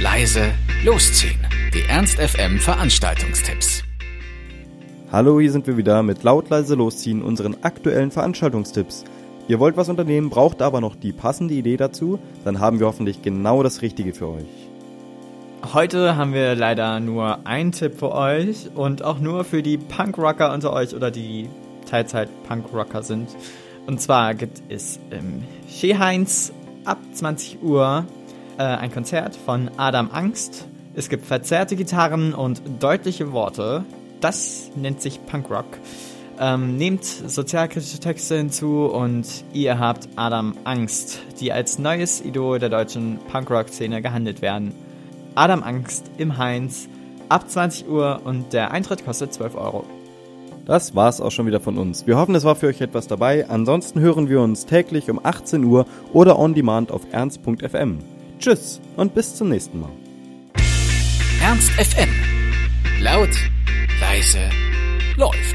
leise, losziehen. Die Ernst FM Veranstaltungstipps. Hallo, hier sind wir wieder mit laut leise losziehen unseren aktuellen Veranstaltungstipps. Ihr wollt was unternehmen, braucht aber noch die passende Idee dazu, dann haben wir hoffentlich genau das Richtige für euch. Heute haben wir leider nur einen Tipp für euch und auch nur für die Punkrocker unter euch oder die Teilzeit-Punkrocker sind. Und zwar gibt es im Scheheinz ab 20 Uhr äh, ein Konzert von Adam Angst. Es gibt verzerrte Gitarren und deutliche Worte. Das nennt sich Punkrock. Ähm, nehmt sozialkritische Texte hinzu und ihr habt Adam Angst, die als neues Idol der deutschen Punkrock-Szene gehandelt werden. Adam Angst im Heinz ab 20 Uhr und der Eintritt kostet 12 Euro. Das war's auch schon wieder von uns. Wir hoffen, es war für euch etwas dabei. Ansonsten hören wir uns täglich um 18 Uhr oder on demand auf ernst.fm. Tschüss und bis zum nächsten Mal. Ernst FM. Laut, leise, läuft.